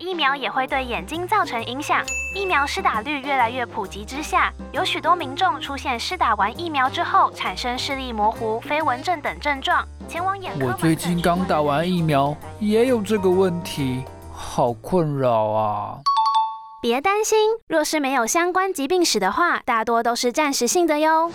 疫苗也会对眼睛造成影响。疫苗施打率越来越普及之下，有许多民众出现施打完疫苗之后产生视力模糊、飞蚊症等症状，前往眼科。我最近刚打完疫苗，也有这个问题，好困扰啊！别担心，若是没有相关疾病史的话，大多都是暂时性的哟。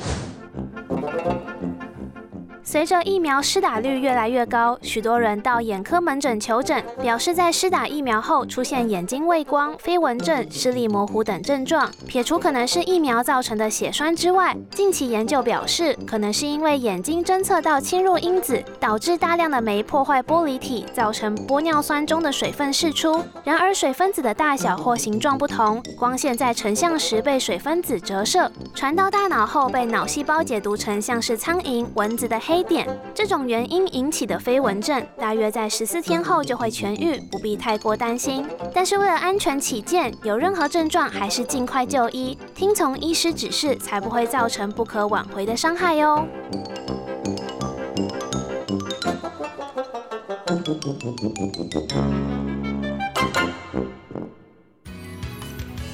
随着疫苗施打率越来越高，许多人到眼科门诊求诊，表示在施打疫苗后出现眼睛畏光、飞蚊症、视力模糊等症状。撇除可能是疫苗造成的血栓之外，近期研究表示，可能是因为眼睛侦测到侵入因子，导致大量的酶破坏玻璃体，造成玻尿酸中的水分释出。然而，水分子的大小或形状不同，光线在成像时被水分子折射，传到大脑后被脑细胞解读成像是苍蝇、蚊子的黑。点这种原因引起的飞蚊症，大约在十四天后就会痊愈，不必太过担心。但是为了安全起见，有任何症状还是尽快就医，听从医师指示，才不会造成不可挽回的伤害哟。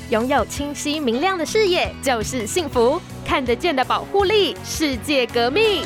拥有清晰明亮的视野就是幸福，看得见的保护力，世界革命。